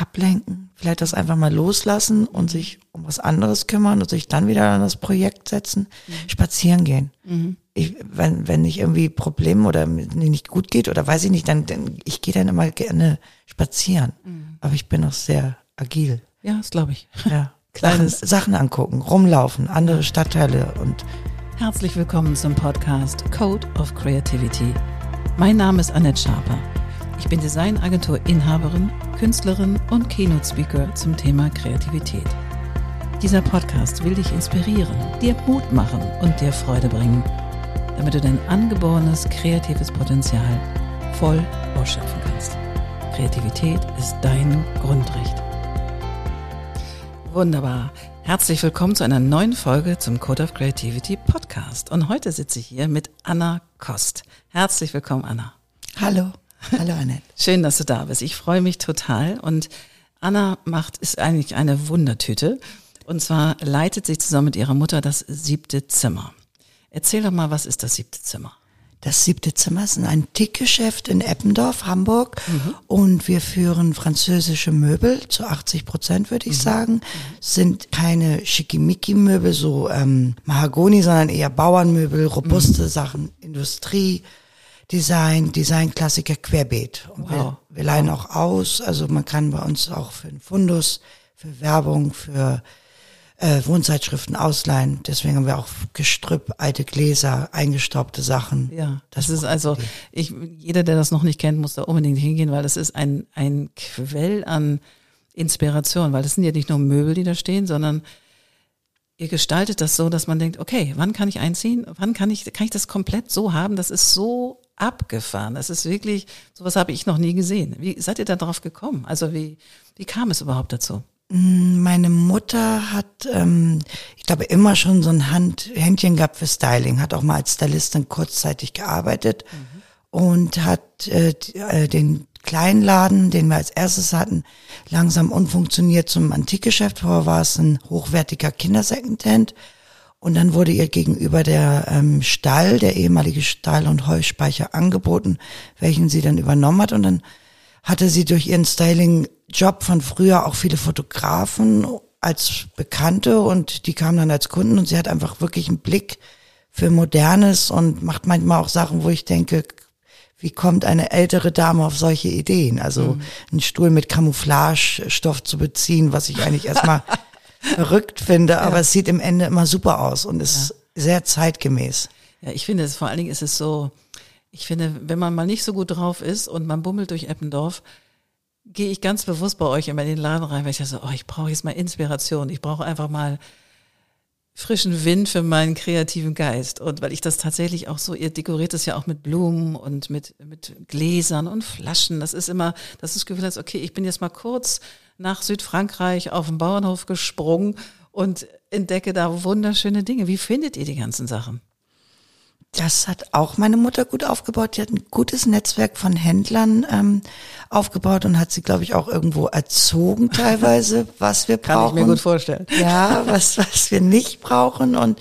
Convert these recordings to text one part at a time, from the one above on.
ablenken, vielleicht das einfach mal loslassen und sich um was anderes kümmern und sich dann wieder an das Projekt setzen, mhm. spazieren gehen. Mhm. Ich, wenn, wenn ich irgendwie Probleme oder nicht gut geht oder weiß ich nicht, dann, dann ich gehe dann immer gerne spazieren. Mhm. Aber ich bin auch sehr agil. Ja, das glaube ich. Ja. Sachen, Sachen angucken, rumlaufen, andere Stadtteile und Herzlich willkommen zum Podcast Code of Creativity. Mein Name ist Annette Schaper. Ich bin Designagentur-Inhaberin, Künstlerin und Keynote-Speaker zum Thema Kreativität. Dieser Podcast will dich inspirieren, dir Mut machen und dir Freude bringen, damit du dein angeborenes kreatives Potenzial voll ausschöpfen kannst. Kreativität ist dein Grundrecht. Wunderbar. Herzlich willkommen zu einer neuen Folge zum Code of Creativity Podcast. Und heute sitze ich hier mit Anna Kost. Herzlich willkommen, Anna. Hallo. Hallo Annette. Schön, dass du da bist. Ich freue mich total. Und Anna macht, ist eigentlich eine Wundertüte. Und zwar leitet sie zusammen mit ihrer Mutter das siebte Zimmer. Erzähl doch mal, was ist das siebte Zimmer? Das siebte Zimmer ist ein Antikgeschäft in Eppendorf, Hamburg. Mhm. Und wir führen französische Möbel zu 80 Prozent, würde ich mhm. sagen. Mhm. Sind keine Schickimicki-Möbel, so ähm, Mahagoni, sondern eher Bauernmöbel, robuste mhm. Sachen, Industrie. Design, Designklassiker querbeet. Und wow. wir, wir leihen auch aus. Also man kann bei uns auch für einen Fundus, für Werbung, für äh, Wohnzeitschriften ausleihen. Deswegen haben wir auch Gestrüpp, alte Gläser, eingestaubte Sachen. Ja, das, das ist also, ich, jeder, der das noch nicht kennt, muss da unbedingt hingehen, weil das ist ein, ein Quell an Inspiration, weil das sind ja nicht nur Möbel, die da stehen, sondern ihr gestaltet das so, dass man denkt, okay, wann kann ich einziehen? Wann kann ich, kann ich das komplett so haben? Das ist so abgefahren. Das ist wirklich, sowas habe ich noch nie gesehen. Wie seid ihr da drauf gekommen? Also wie, wie kam es überhaupt dazu? Mm, meine Mutter hat, ähm, ich glaube, immer schon so ein Hand, Händchen gehabt für Styling, hat auch mal als Stylistin kurzzeitig gearbeitet mhm. und hat äh, äh den kleinen Laden, den wir als erstes hatten, langsam unfunktioniert zum Antikgeschäft. Vorher war es ein hochwertiger Kindersecondhand. Und dann wurde ihr gegenüber der ähm, Stall, der ehemalige Stall- und Heuspeicher angeboten, welchen sie dann übernommen hat. Und dann hatte sie durch ihren Styling-Job von früher auch viele Fotografen als Bekannte und die kamen dann als Kunden und sie hat einfach wirklich einen Blick für Modernes und macht manchmal auch Sachen, wo ich denke, wie kommt eine ältere Dame auf solche Ideen? Also mhm. einen Stuhl mit Camouflage-Stoff zu beziehen, was ich eigentlich erstmal verrückt finde, aber ja. es sieht im Ende immer super aus und ist ja. sehr zeitgemäß. Ja, ich finde es, vor allen Dingen ist es so, ich finde, wenn man mal nicht so gut drauf ist und man bummelt durch Eppendorf, gehe ich ganz bewusst bei euch immer in den Laden rein, weil ich so, oh, ich brauche jetzt mal Inspiration, ich brauche einfach mal frischen Wind für meinen kreativen Geist. Und weil ich das tatsächlich auch so, ihr dekoriert es ja auch mit Blumen und mit, mit Gläsern und Flaschen. Das ist immer, das ist das Gefühl, dass, okay, ich bin jetzt mal kurz nach Südfrankreich auf den Bauernhof gesprungen und entdecke da wunderschöne Dinge. Wie findet ihr die ganzen Sachen? Das hat auch meine Mutter gut aufgebaut. Die hat ein gutes Netzwerk von Händlern ähm, aufgebaut und hat sie, glaube ich, auch irgendwo erzogen teilweise, was wir brauchen. Kann ich mir gut vorstellen. Ja, was, was wir nicht brauchen. Und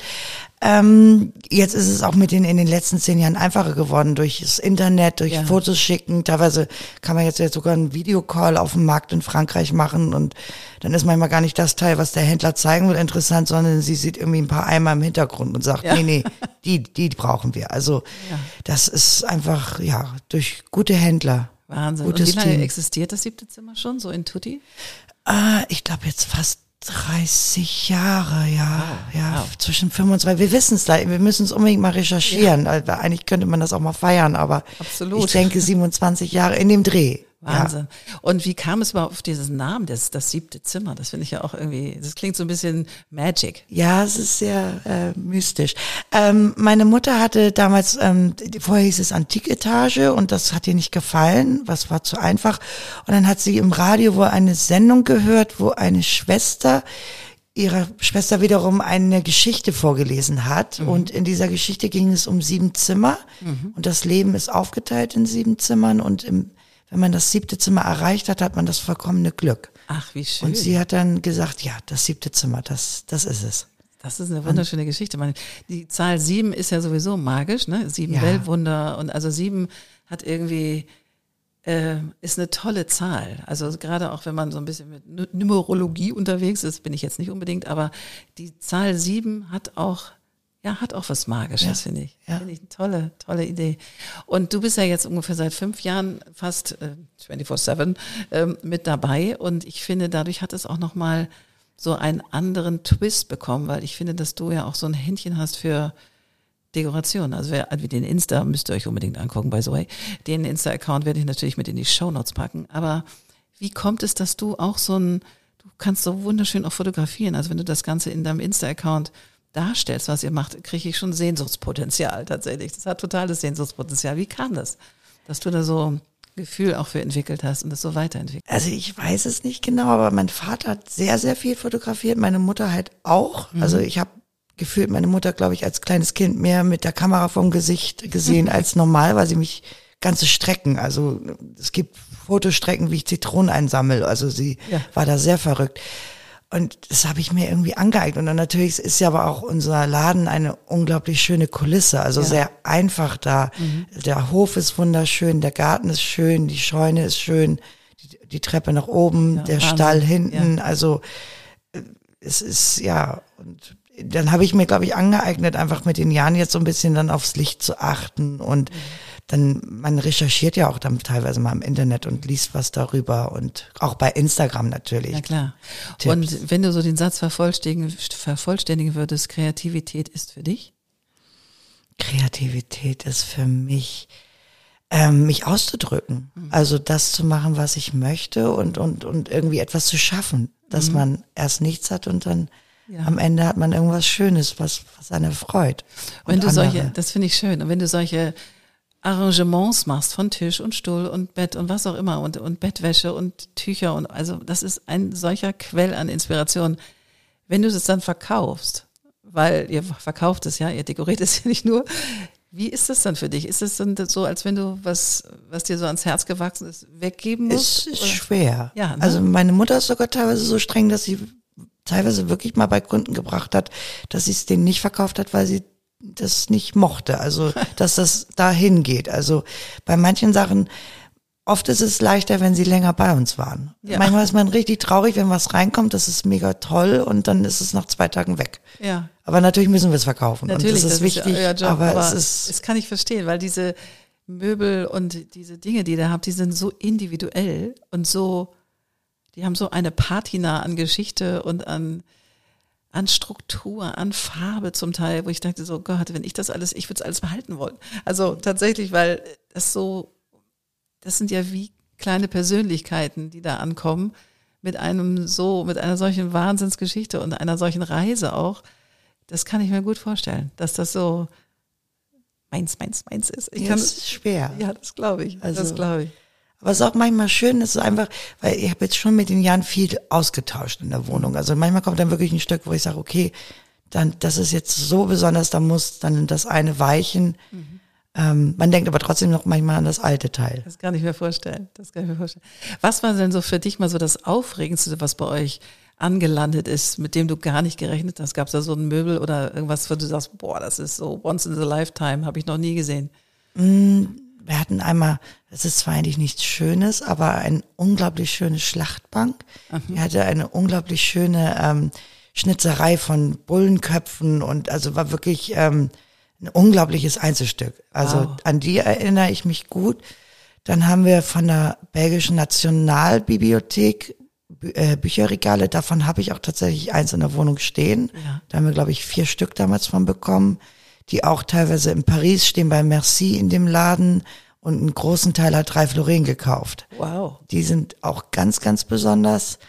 ähm, jetzt ist es auch mit den in den letzten zehn Jahren einfacher geworden durch das Internet, durch ja. Fotos schicken. Teilweise kann man jetzt, jetzt sogar einen Videocall auf dem Markt in Frankreich machen und dann ist manchmal gar nicht das Teil, was der Händler zeigen will, interessant, sondern sie sieht irgendwie ein paar Eimer im Hintergrund und sagt, ja. nee, nee, die, die brauchen wir. Also ja. das ist einfach, ja, durch gute Händler. Wahnsinn. und wie lange existiert das siebte Zimmer schon, so in Tutti? Äh, ich glaube jetzt fast 30 Jahre, ja, wow, ja, wow. zwischen 25. Wir wissen es da, wir müssen es unbedingt mal recherchieren. Ja. Also eigentlich könnte man das auch mal feiern, aber Absolut. ich denke 27 Jahre in dem Dreh. Wahnsinn. Ja. Und wie kam es überhaupt auf diesen Namen, das, das siebte Zimmer? Das finde ich ja auch irgendwie, das klingt so ein bisschen magic. Ja, es ist sehr äh, mystisch. Ähm, meine Mutter hatte damals, ähm, vorher hieß es Antiketage und das hat ihr nicht gefallen, was war zu einfach. Und dann hat sie im Radio wohl eine Sendung gehört, wo eine Schwester ihrer Schwester wiederum eine Geschichte vorgelesen hat. Mhm. Und in dieser Geschichte ging es um sieben Zimmer. Mhm. Und das Leben ist aufgeteilt in sieben Zimmern. Und im wenn man das siebte Zimmer erreicht hat, hat man das vollkommene Glück. Ach, wie schön. Und sie hat dann gesagt, ja, das siebte Zimmer, das, das ist es. Das ist eine wunderschöne und, Geschichte. Man, die Zahl sieben ist ja sowieso magisch, ne? Sieben ja. Weltwunder und also sieben hat irgendwie äh, ist eine tolle Zahl. Also gerade auch wenn man so ein bisschen mit Numerologie unterwegs ist, bin ich jetzt nicht unbedingt, aber die Zahl sieben hat auch ja, hat auch was Magisches, ja, finde ich. Ja. Finde ich eine tolle, tolle Idee. Und du bist ja jetzt ungefähr seit fünf Jahren fast äh, 24-7 ähm, mit dabei. Und ich finde, dadurch hat es auch nochmal so einen anderen Twist bekommen, weil ich finde, dass du ja auch so ein Händchen hast für Dekoration. Also wer also den Insta müsst ihr euch unbedingt angucken, by the way. Den Insta-Account werde ich natürlich mit in die Show Notes packen. Aber wie kommt es, dass du auch so ein, du kannst so wunderschön auch fotografieren. Also wenn du das Ganze in deinem Insta-Account darstellst, was ihr macht, kriege ich schon Sehnsuchtspotenzial tatsächlich. Das hat totales Sehnsuchtspotenzial. Wie kam das, dass du da so Gefühl auch für entwickelt hast und das so weiterentwickelt? Also ich weiß es nicht genau, aber mein Vater hat sehr, sehr viel fotografiert, meine Mutter halt auch. Mhm. Also ich habe gefühlt meine Mutter, glaube ich, als kleines Kind mehr mit der Kamera vom Gesicht gesehen als normal, weil sie mich ganze Strecken, also es gibt Fotostrecken, wie ich Zitronen einsammle. Also sie ja. war da sehr verrückt. Und das habe ich mir irgendwie angeeignet. Und dann natürlich ist ja aber auch unser Laden eine unglaublich schöne Kulisse, also ja. sehr einfach da. Mhm. Der Hof ist wunderschön, der Garten ist schön, die Scheune ist schön, die, die Treppe nach oben, ja, der Wahnsinn. Stall hinten. Ja. Also äh, es ist ja und dann habe ich mir, glaube ich, angeeignet, einfach mit den Jahren jetzt so ein bisschen dann aufs Licht zu achten und mhm dann man recherchiert ja auch dann teilweise mal im Internet und liest was darüber und auch bei Instagram natürlich. Na klar. Tipps. Und wenn du so den Satz vervollständigen, vervollständigen würdest, Kreativität ist für dich? Kreativität ist für mich ähm, mich auszudrücken, mhm. also das zu machen, was ich möchte und und und irgendwie etwas zu schaffen, dass mhm. man erst nichts hat und dann ja. am Ende hat man irgendwas Schönes, was was einen freut. Wenn du andere. solche, das finde ich schön, und wenn du solche Arrangements machst von Tisch und Stuhl und Bett und was auch immer und, und Bettwäsche und Tücher und also das ist ein solcher Quell an Inspiration. Wenn du es dann verkaufst, weil ihr verkauft es ja, ihr dekoriert es ja nicht nur. Wie ist das dann für dich? Ist es dann so, als wenn du was, was dir so ans Herz gewachsen ist, weggeben musst? Es ist oder? schwer. Ja, ne? Also meine Mutter ist sogar teilweise so streng, dass sie teilweise wirklich mal bei Kunden gebracht hat, dass sie es denen nicht verkauft hat, weil sie das nicht mochte, also dass das dahin geht. Also bei manchen Sachen, oft ist es leichter, wenn sie länger bei uns waren. Ja. Manchmal ist man richtig traurig, wenn was reinkommt, das ist mega toll und dann ist es nach zwei Tagen weg. Ja. Aber natürlich müssen wir es verkaufen. Natürlich, und das ist das wichtig. Ist Job, aber, aber es ist. Das kann ich verstehen, weil diese Möbel und diese Dinge, die ihr habt, die sind so individuell und so, die haben so eine Patina an Geschichte und an an Struktur, an Farbe zum Teil, wo ich dachte, so Gott, wenn ich das alles, ich würde es alles behalten wollen. Also tatsächlich, weil das so, das sind ja wie kleine Persönlichkeiten, die da ankommen, mit einem so, mit einer solchen Wahnsinnsgeschichte und einer solchen Reise auch. Das kann ich mir gut vorstellen, dass das so meins, meins, meins ist. Ich ja, kann, das ist schwer. Ja, das glaube ich. Also, das glaube ich. Aber es ist auch manchmal schön, es ist einfach, weil ich habe jetzt schon mit den Jahren viel ausgetauscht in der Wohnung. Also manchmal kommt dann wirklich ein Stück, wo ich sage, okay, dann das ist jetzt so besonders, da muss dann das eine weichen. Mhm. Ähm, man denkt aber trotzdem noch manchmal an das alte Teil. Das kann ich mir vorstellen. Das kann ich mir vorstellen. Was war denn so für dich mal so das Aufregendste, was bei euch angelandet ist, mit dem du gar nicht gerechnet hast? Gab es da so ein Möbel oder irgendwas, wo du sagst, boah, das ist so once in a lifetime, habe ich noch nie gesehen? Mm wir hatten einmal, es ist zwar eigentlich nichts Schönes, aber eine unglaublich schöne Schlachtbank. Mhm. Die hatte eine unglaublich schöne ähm, Schnitzerei von Bullenköpfen und also war wirklich ähm, ein unglaubliches Einzelstück. Also wow. an die erinnere ich mich gut. Dann haben wir von der belgischen Nationalbibliothek Bü äh, Bücherregale, davon habe ich auch tatsächlich eins in der Wohnung stehen. Ja. Da haben wir, glaube ich, vier Stück damals von bekommen die auch teilweise in Paris stehen bei Merci in dem Laden und einen großen Teil hat Ralph Lauren gekauft. Wow. Die sind auch ganz, ganz besonders.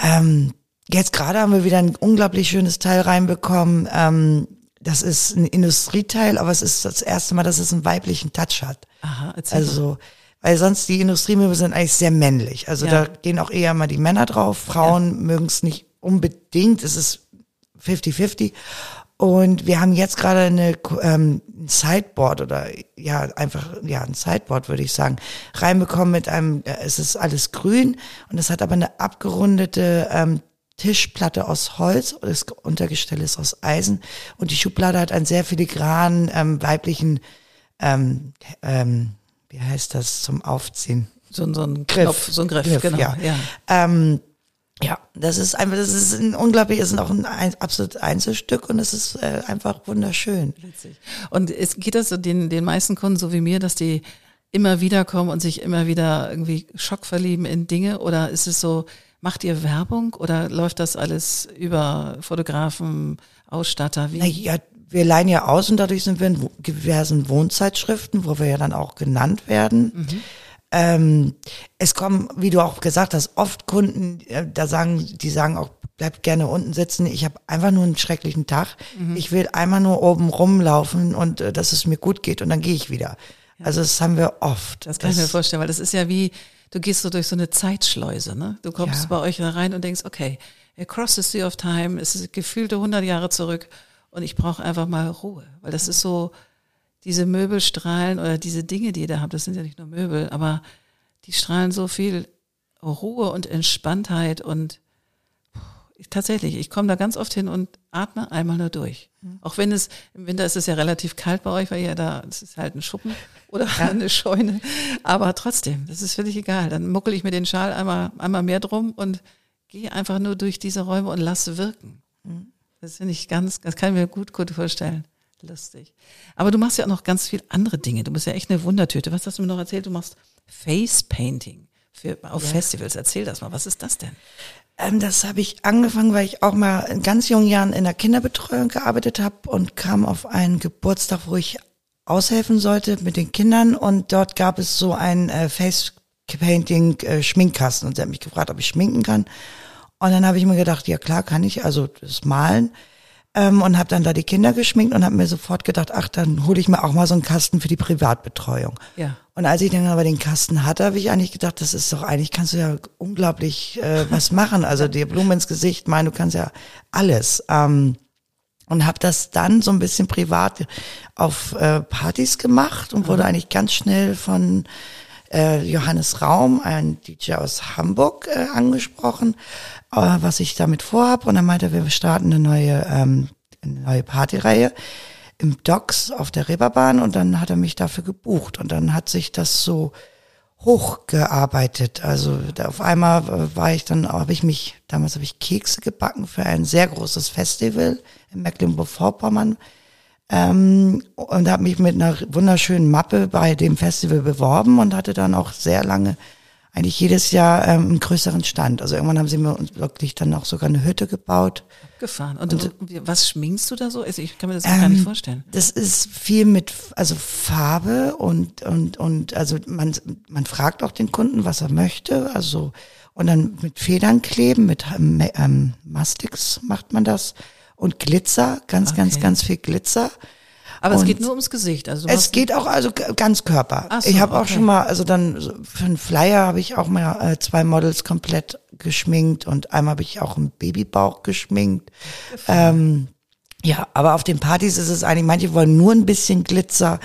Ähm, jetzt gerade haben wir wieder ein unglaublich schönes Teil reinbekommen. Ähm, das ist ein Industrieteil, aber es ist das erste Mal, dass es einen weiblichen Touch hat. Aha, also, weil sonst die Industriemöbel sind eigentlich sehr männlich. Also ja. da gehen auch eher mal die Männer drauf. Frauen ja. mögen es nicht unbedingt. Es ist 50-50. Und wir haben jetzt gerade eine ähm, Sideboard oder ja einfach ja ein Sideboard würde ich sagen reinbekommen mit einem. Äh, es ist alles grün und es hat aber eine abgerundete ähm, Tischplatte aus Holz. Das Untergestell ist aus Eisen und die Schublade hat einen sehr filigranen ähm, weiblichen ähm, ähm, wie heißt das, zum Aufziehen. So, so ein Griff. Knopf, so ein Griff, Griff, genau. ja. ja. Ähm, ja, das ist einfach, das ist ein unglaublich, ist auch ein, ein absolutes Einzelstück und es ist äh, einfach wunderschön. Witzig. Und es geht das so den, den meisten Kunden so wie mir, dass die immer wieder kommen und sich immer wieder irgendwie Schock verlieben in Dinge? Oder ist es so, macht ihr Werbung oder läuft das alles über Fotografen, Ausstatter? Wie? Na ja, wir leihen ja aus und dadurch sind wir in diversen Wohnzeitschriften, wo wir ja dann auch genannt werden. Ähm, es kommen, wie du auch gesagt hast, oft Kunden, äh, da sagen, die sagen auch, bleib gerne unten sitzen. Ich habe einfach nur einen schrecklichen Tag. Ich will einmal nur oben rumlaufen und äh, dass es mir gut geht und dann gehe ich wieder. Also das haben wir oft. Das kann ich mir vorstellen, weil das ist ja wie, du gehst so durch so eine Zeitschleuse, ne? Du kommst Ja. bei euch da rein und denkst, okay, across the sea of time, es ist gefühlte 100 Jahre zurück und ich brauche einfach mal Ruhe, weil das ist so, diese Möbel strahlen oder diese Dinge, die ihr da habt, das sind ja nicht nur Möbel, aber die strahlen so viel Ruhe und Entspanntheit und ich, tatsächlich, ich komme da ganz oft hin und atme einmal nur durch. Auch wenn es, im Winter ist es ja relativ kalt bei euch, weil ihr da, es ist halt ein Schuppen oder eine Scheune. Aber trotzdem, das ist völlig egal. Dann muckel ich mir den Schal einmal, einmal mehr drum und gehe einfach nur durch diese Räume und lasse wirken. Das finde ich ganz, das kann ich mir gut, gut vorstellen. Lustig. Aber du machst ja auch noch ganz viel andere Dinge. Du bist ja echt eine Wundertüte. Was hast du mir noch erzählt? Du machst Face Painting für, auf Festivals. Erzähl das mal. Was ist das denn? Ähm, das habe ich angefangen, weil ich auch mal in ganz jungen Jahren in der Kinderbetreuung gearbeitet habe und kam auf einen Geburtstag, wo ich aushelfen sollte mit den Kindern und dort gab es so ein äh, Face Painting äh, Schminkkasten und sie hat mich gefragt, ob ich schminken kann. Und dann habe ich mir gedacht, ja klar, kann ich, also das Malen. Ähm, und habe dann da die Kinder geschminkt und habe mir sofort gedacht, ach, dann hole ich mir auch mal so einen Kasten für die Privatbetreuung. Ja. Und als ich dann aber den Kasten hatte, habe ich eigentlich gedacht, das ist doch eigentlich, kannst du ja unglaublich äh, was machen. Also dir Blumen ins Gesicht, mein, du kannst ja alles. Ähm, und habe das dann so ein bisschen privat auf äh, Partys gemacht und wurde eigentlich ganz schnell von äh, Johannes Raum, ein DJ aus Hamburg, äh, angesprochen, was ich damit vorhab. Und er meinte, wir starten eine neue, ähm, eine neue Partyreihe im Docks auf der Reeperbahn und dann hat er mich dafür gebucht und dann hat sich das so hochgearbeitet. Also auf einmal äh, war ich dann, habe ich mich, damals habe ich Kekse gebacken für ein sehr großes Festival in Mecklenburg-Vorpommern ähm, und habe mich mit einer wunderschönen Mappe bei dem Festival beworben und hatte dann auch sehr lange eigentlich jedes Jahr ähm, einen größeren Stand. Also irgendwann haben sie mir uns wirklich dann auch sogar eine Hütte gebaut. Gefahren. Und, du, was schminkst du da so? Also ich kann mir das gar nicht vorstellen. Das ist viel mit, also Farbe und, und, und, also man, man fragt auch den Kunden, was er möchte, also, und dann mit Federn kleben, mit ähm, ähm, Mastix macht man das und Glitzer, ganz, ganz, Okay. ganz viel Glitzer. Aber es Und geht nur ums Gesicht. Also Es geht auch also ganz Körper. So, ich habe auch okay. schon mal, also dann für einen Flyer habe ich auch mal äh, zwei Models komplett geschminkt und einmal habe ich auch einen Babybauch geschminkt. Ähm, ja, aber auf den Partys ist es eigentlich, manche wollen nur ein bisschen Glitzer.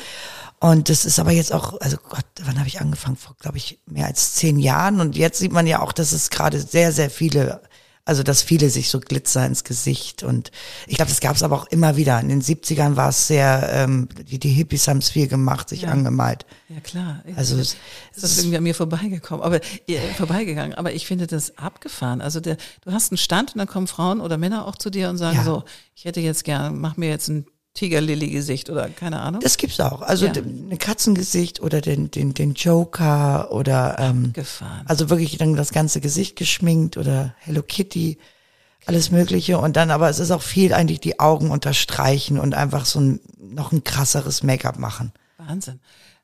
Und das ist aber jetzt auch, also Gott, wann habe ich angefangen? Vor, glaube ich, mehr als zehn Jahren. Und jetzt sieht man ja auch, dass es gerade sehr, sehr viele, also dass viele sich so Glitzer ins Gesicht und ich glaube, das gab es aber auch immer wieder. In den 70ern war es sehr, ähm, die, die Hippies haben es viel gemacht, sich Ja. angemalt. Ja klar. Also das, es- das ist irgendwie an mir vorbeigekommen, aber äh, vorbeigegangen. Aber ich finde das abgefahren. Also der, du hast einen Stand und dann kommen Frauen oder Männer auch zu dir und sagen Ja. so, ich hätte jetzt gern, mach mir jetzt ein Tigerlilly-Gesicht oder keine Ahnung. Das gibt's auch. Also Ja. ein Katzengesicht oder den, den, den Joker oder ähm, Gefahren. also wirklich dann das ganze Gesicht geschminkt oder Hello Kitty, alles Mögliche. Und dann aber es ist auch viel eigentlich die Augen unterstreichen und einfach so ein noch ein krasseres Make-up machen. Wahnsinn.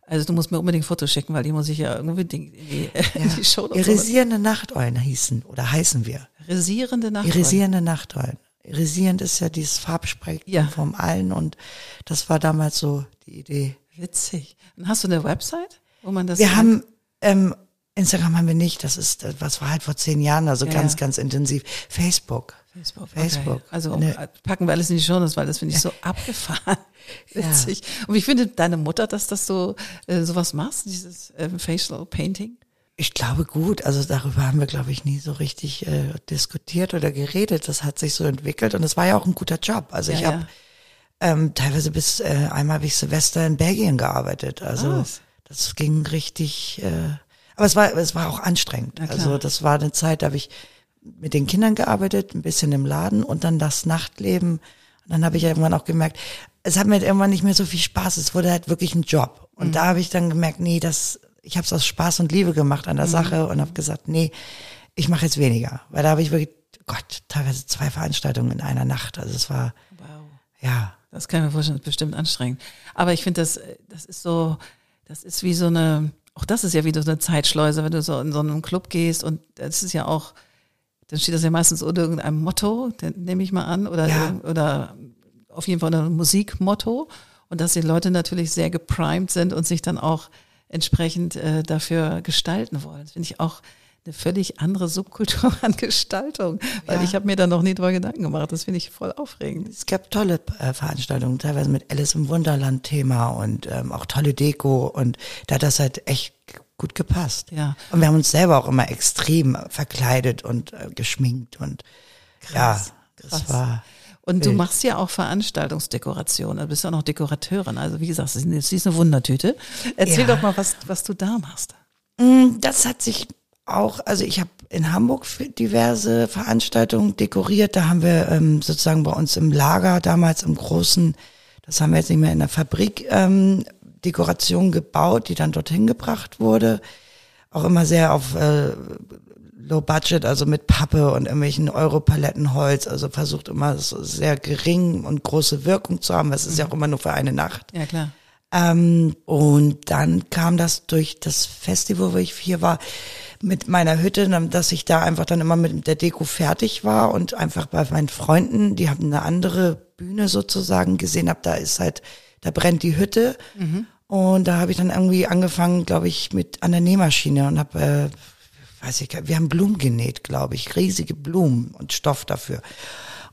Also du musst mir unbedingt Fotos schicken, weil die muss ich ja irgendwie in die, in die Show Irisierende Nachteulen hießen oder heißen wir. Irisierende Nacht. Irisierende Nachteulen. Irisierend ist ja dieses Farbspektrum Ja. vom Allen und das war damals so die Idee. Witzig. Und hast du eine Website, wo man das Wir haben ähm, Instagram haben wir nicht, das ist, äh, was war halt vor zehn Jahren, also Ja, ganz, ja. ganz intensiv. Facebook. Facebook. Facebook. Okay. Also Ne. packen wir alles in die Show Notes, weil das finde ich so abgefahren. Witzig. Und wie findet deine Mutter, dass das so äh, sowas machst, dieses ähm, Facial Painting? Ich glaube gut, also darüber haben wir, glaube ich, nie so richtig äh, diskutiert oder geredet. Das hat sich so entwickelt und es war ja auch ein guter Job. Also ich Ja, habe ja. ähm, teilweise bis äh, einmal habe ich Silvester in Belgien gearbeitet. Also Was? das ging richtig, äh, aber es war, es war auch anstrengend. Also das war eine Zeit, da habe ich mit den Kindern gearbeitet, ein bisschen im Laden und dann das Nachtleben. Und dann habe ich irgendwann auch gemerkt, es hat mir irgendwann nicht mehr so viel Spaß. Es wurde halt wirklich ein Job. Und Mhm. da habe ich dann gemerkt, nee, das, ich habe es aus Spaß und Liebe gemacht an der Mhm. Sache und habe gesagt, nee, ich mache jetzt weniger. Weil da habe ich wirklich, Gott, teilweise zwei Veranstaltungen in einer Nacht. Also es war, Wow. ja, Das kann ich mir vorstellen, das ist bestimmt anstrengend. Aber ich finde, das, äh, das ist so, das ist wie so eine, auch das ist ja wie so eine Zeitschleuse, wenn du so in so einen Club gehst und das ist ja auch, dann steht das ja meistens unter irgendeinem Motto, nehme ich mal an, oder, Ja. oder auf jeden Fall ein Musikmotto. Und dass die Leute natürlich sehr geprimed sind und sich dann auch entsprechend äh, dafür gestalten wollen. Das finde ich auch eine völlig andere Subkultur an Gestaltung. Weil Ja. ich habe mir da noch nie drüber Gedanken gemacht. Das finde ich voll aufregend. es gab tolle äh, Veranstaltungen, teilweise mit Alice im Wunderland Thema und ähm, auch tolle Deko und da hat das halt echt gut gepasst. Ja. Und wir haben uns selber auch immer extrem verkleidet und äh, geschminkt und ja, das krass. war Und du machst ja auch Veranstaltungsdekoration. Du bist ja auch noch Dekorateurin. Also wie gesagt, sie ist eine Wundertüte. Erzähl Ja. doch mal, was, was du da machst. Mm, Das hat sich auch, also ich habe in Hamburg diverse Veranstaltungen dekoriert. Da haben wir ähm, sozusagen bei uns im Lager damals im großen, das haben wir jetzt nicht mehr in der Fabrik, ähm, Dekoration gebaut, die dann dorthin gebracht wurde. Auch immer sehr auf äh, Low Budget, also mit Pappe und irgendwelchen Europaletten-Holz. Also versucht immer so sehr gering und große Wirkung zu haben. Das ist ja auch immer nur für eine Nacht. Ja, klar. Ähm, und dann kam das durch das Festival, wo ich hier war, mit meiner Hütte, dass ich da einfach dann immer mit der Deko fertig war und einfach bei meinen Freunden, die haben eine andere Bühne sozusagen gesehen habe, da ist halt, da brennt die Hütte. Und da habe ich dann irgendwie angefangen, glaube ich, mit an der Nähmaschine und habe, äh, weiß ich, gar- wir haben Blumen genäht, glaube ich, riesige Blumen und Stoff dafür.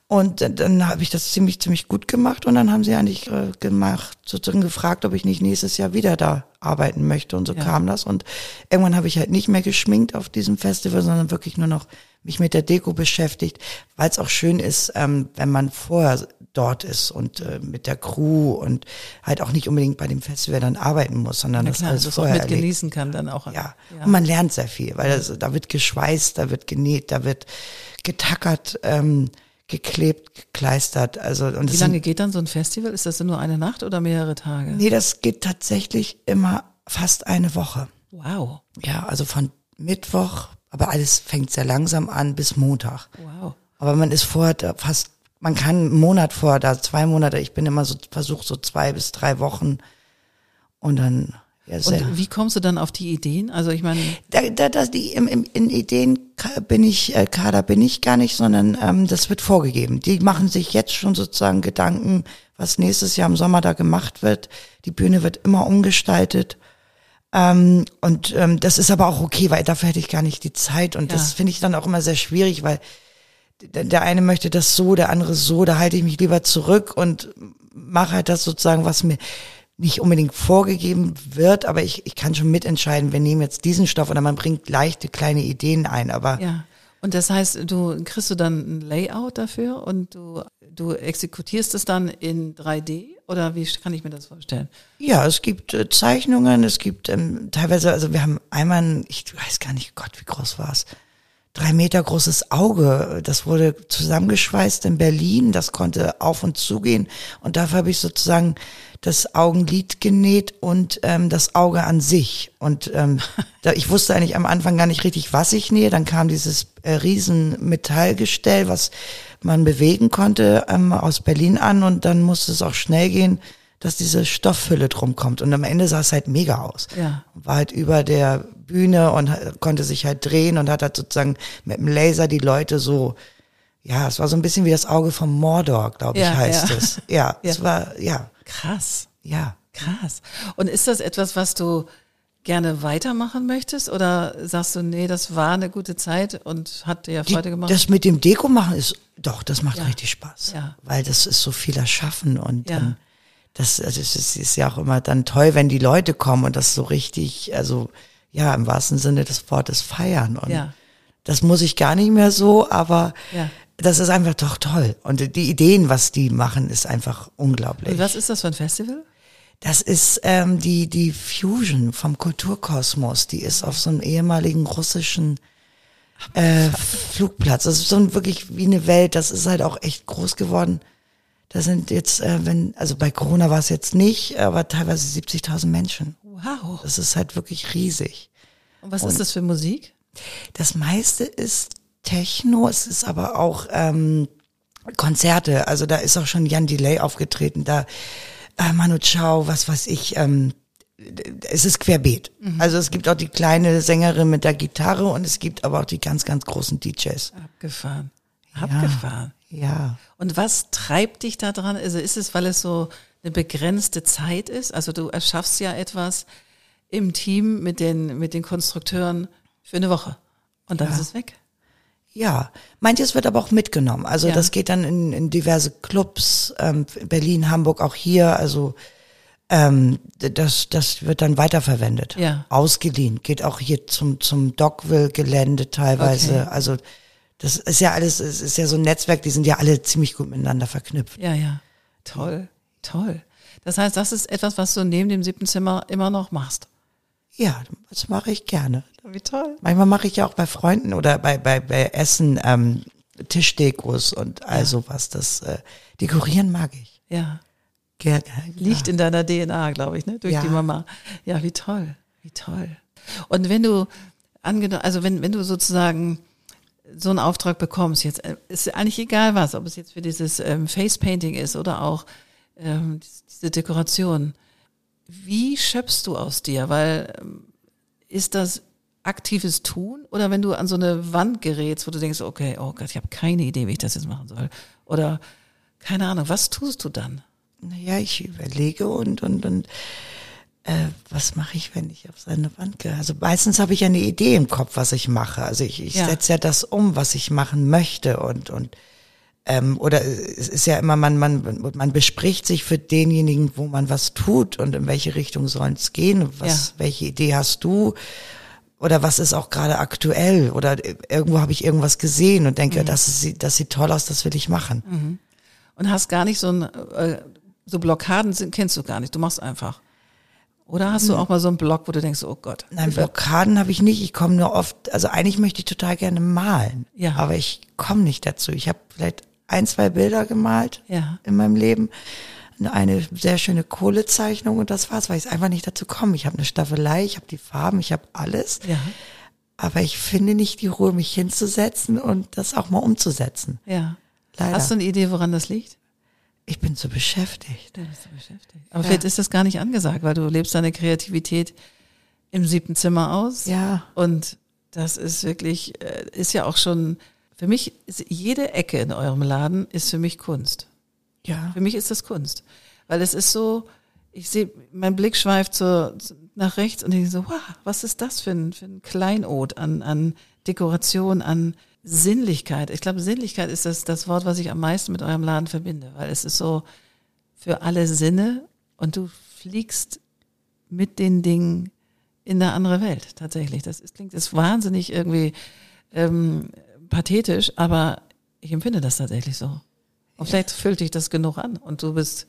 Und dann, dann habe ich das ziemlich, ziemlich gut gemacht und dann haben sie eigentlich äh, gemacht, sozusagen gefragt, ob ich nicht nächstes Jahr wieder da arbeiten möchte und so Ja. kam das und irgendwann habe ich halt nicht mehr geschminkt auf diesem Festival, sondern wirklich nur noch mich mit der Deko beschäftigt, weil es auch schön ist, ähm, wenn man vorher dort ist und äh, mit der Crew und halt auch nicht unbedingt bei dem Festival dann arbeiten muss, sondern das klar, alles das auch vorher mit genießen kann dann auch. Ja. ja. Und man lernt sehr viel, weil das, da wird geschweißt, da wird genäht, da wird getackert, ähm, geklebt, gekleistert. Also und Wie lange sind, geht dann so ein Festival? Ist das nur eine Nacht oder mehrere Tage? nee, das geht tatsächlich immer fast eine Woche. Wow. Ja, also von Mittwoch, aber alles fängt sehr langsam an bis Montag. Wow. Aber man ist vorher fast, man kann einen Monat vor, da zwei Monate, ich bin immer so, versucht so zwei bis drei Wochen und dann, ja, sehr. Und wie kommst du dann auf die Ideen? Also ich meine, Da, da, da, die, im, im, in Ideen bin ich, äh, Kader bin ich gar nicht, sondern ähm, das wird vorgegeben. Die machen sich jetzt schon sozusagen Gedanken, was nächstes Jahr im Sommer da gemacht wird. Die Bühne wird immer umgestaltet. Ähm, und ähm, das ist aber auch okay, weil dafür hätte ich gar nicht die Zeit. Und Ja. das finde ich dann auch immer sehr schwierig, weil der, eine möchte das so, der andere so, da halte ich mich lieber zurück und mache halt das sozusagen, was mir nicht unbedingt vorgegeben wird, aber ich, ich kann schon mitentscheiden, wir nehmen jetzt diesen Stoff oder man bringt leichte kleine Ideen ein, aber ja. Und das heißt, du kriegst du dann ein Layout dafür und du, du exekutierst es dann in 3D oder wie kann ich mir das vorstellen? ja, es gibt äh, Zeichnungen, es gibt ähm, teilweise, also wir haben einmal, ein, ich weiß gar nicht, Gott, wie groß war es, drei Meter großes Auge, das wurde zusammengeschweißt in Berlin, das konnte auf und zugehen. Und dafür habe ich sozusagen das Augenlid genäht und ähm, das Auge an sich. Und ähm, da, ich wusste eigentlich am Anfang gar nicht richtig, was ich nähe. Dann kam dieses äh, riesen Metallgestell, was man bewegen konnte, ähm, aus Berlin an. Und dann musste es auch schnell gehen, dass diese Stoffhülle drum kommt. Und am Ende sah es halt mega aus. Ja. War halt über der Bühne und konnte sich halt drehen und hat halt sozusagen mit dem Laser die Leute so, ja, es war so ein bisschen wie das Auge vom Mordor, glaube ich, Ja, heißt ja. es. Ja, es Ja. war, ja, Krass. ja. Krass. Und ist das etwas, was du gerne weitermachen möchtest oder sagst du, nee, das war eine gute Zeit und hat dir Die, Freude gemacht? das mit dem Deko machen ist, doch, das macht Ja. richtig Spaß. Ja. Weil das ist so viel erschaffen und Ja. ähm, das, also ist, ist ja auch immer dann toll, wenn die Leute kommen und das so richtig, also ja, im wahrsten Sinne des Wortes feiern. Und Ja. das muss ich gar nicht mehr so, aber Ja. das ist einfach doch toll. Und die Ideen, was die machen, ist einfach unglaublich. Und was ist das für ein Festival? Das ist ähm, die, die Fusion vom Kulturkosmos. Die ist auf so einem ehemaligen russischen äh, Flugplatz. Das ist so ein, wirklich wie eine Welt. Das ist halt auch echt groß geworden. Da sind jetzt, äh, wenn, also bei Corona war es jetzt nicht, aber teilweise 70.000 Menschen. Wow. Das ist halt wirklich riesig. Und was ist das für Musik? Das meiste ist Techno, es ist aber auch ähm, Konzerte. Also da ist auch schon Jan Delay aufgetreten, da äh, Manu Chao, was weiß ich, ähm, es ist querbeet. Also es gibt auch die kleine Sängerin mit der Gitarre und es gibt aber auch die ganz, ganz großen DJs. Abgefahren. Abgefahren. Ja. Und was treibt dich da dran? Also ist es, weil es so eine begrenzte Zeit ist? Also du erschaffst ja etwas im Team mit den, mit den Konstrukteuren für eine Woche. Und dann Ja. ist es weg. Ja, manches wird aber auch mitgenommen. Also Ja. das geht dann in, in diverse Clubs, ähm, Berlin, Hamburg, auch hier. Also ähm, das, das wird dann weiterverwendet. Ja. Ausgeliehen. Geht auch hier zum, zum Dockville-Gelände teilweise. Okay. Also das ist ja alles, es ist ja so ein Netzwerk, die sind ja alle ziemlich gut miteinander verknüpft. Ja, ja. Toll. Toll. Das heißt, das ist etwas, was du neben dem siebten Zimmer immer noch machst. Ja, das mache ich gerne. Wie toll. Manchmal mache ich ja auch bei Freunden oder bei, bei, bei Essen ähm, Tischdekos und all sowas. Das äh, Dekorieren mag ich. Ja. Gerne. Liegt in deiner DNA, glaube ich, ne? Durch Ja. die Mama. Ja, wie toll. Wie toll. Und wenn du angenommen, also wenn, wenn du sozusagen so einen Auftrag bekommst, jetzt äh, ist eigentlich egal was, ob es jetzt für dieses ähm, Face Painting ist oder auch ähm, diese Dekoration. Wie schöpfst du aus dir? Weil ähm, ist das aktives Tun oder wenn du an so eine Wand gerätst, wo du denkst, okay, oh Gott, ich habe keine Idee, wie ich das jetzt machen soll. Oder keine Ahnung, was tust du dann? Naja, ich überlege und, und, und äh, was mache ich, wenn ich auf seine Wand gehe? Also meistens habe ich ja eine Idee im Kopf, was ich mache. Also ich, ich Ja. setze ja das um, was ich machen möchte und, und ähm, oder es ist ja immer, man, man, man bespricht sich für denjenigen, wo man was tut und in welche Richtung soll es gehen, was, Ja. welche Idee hast du? Oder was ist auch gerade aktuell? Oder irgendwo habe ich irgendwas gesehen und denke, das, ist, das sieht toll aus, das will ich machen. Und hast gar nicht so ein, äh, so Blockaden sind, kennst du gar nicht. Du machst einfach. Oder hast du auch mal so einen Block, wo du denkst, oh Gott. Nein, Blockaden habe ich nicht. Ich komme nur oft, also eigentlich möchte ich total gerne malen. Ja. Aber ich komme nicht dazu. Ich habe vielleicht ein, zwei Bilder gemalt Ja. in meinem Leben. Eine sehr schöne Kohlezeichnung und das war's, weil ich einfach nicht dazu komme. Ich habe eine Staffelei, ich habe die Farben, ich habe alles. Ja. Aber ich finde nicht die Ruhe, mich hinzusetzen und das auch mal umzusetzen. Ja. Leider. Hast du eine Idee, woran das liegt? Ich bin so beschäftigt. Du bist so beschäftigt. Aber vielleicht ist das gar nicht angesagt, weil du lebst deine Kreativität im siebten Zimmer aus. Ja. Und das ist wirklich, äh, ist ja auch schon, für mich ist jede Ecke in eurem Laden ist für mich Kunst. Ja. Für mich ist das Kunst. Weil es ist so, ich sehe, mein Blick schweift so nach rechts und ich denke so, wow, was ist das für ein, für ein Kleinod an, an Dekoration, an Sinnlichkeit. Ich glaube, Sinnlichkeit ist das, das Wort, was ich am meisten mit eurem Laden verbinde, weil es ist so für alle Sinne und du fliegst mit den Dingen in eine andere Welt, tatsächlich. Das ist, klingt jetzt wahnsinnig irgendwie ähm, pathetisch, aber ich empfinde das tatsächlich so. Und vielleicht füllt dich das genug an und du bist,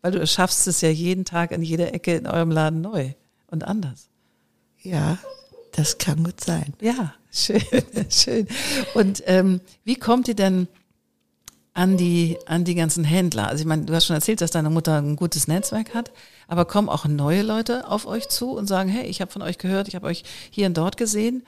weil du schaffst es ja jeden Tag an jeder Ecke in eurem Laden neu und anders. Ja, das kann gut sein. Ja, schön, schön. Und ähm, wie kommt ihr denn an die, an die ganzen Händler? Also ich meine, du hast schon erzählt, dass deine Mutter ein gutes Netzwerk hat, aber kommen auch neue Leute auf euch zu und sagen, hey, ich habe von euch gehört, ich habe euch hier und dort gesehen.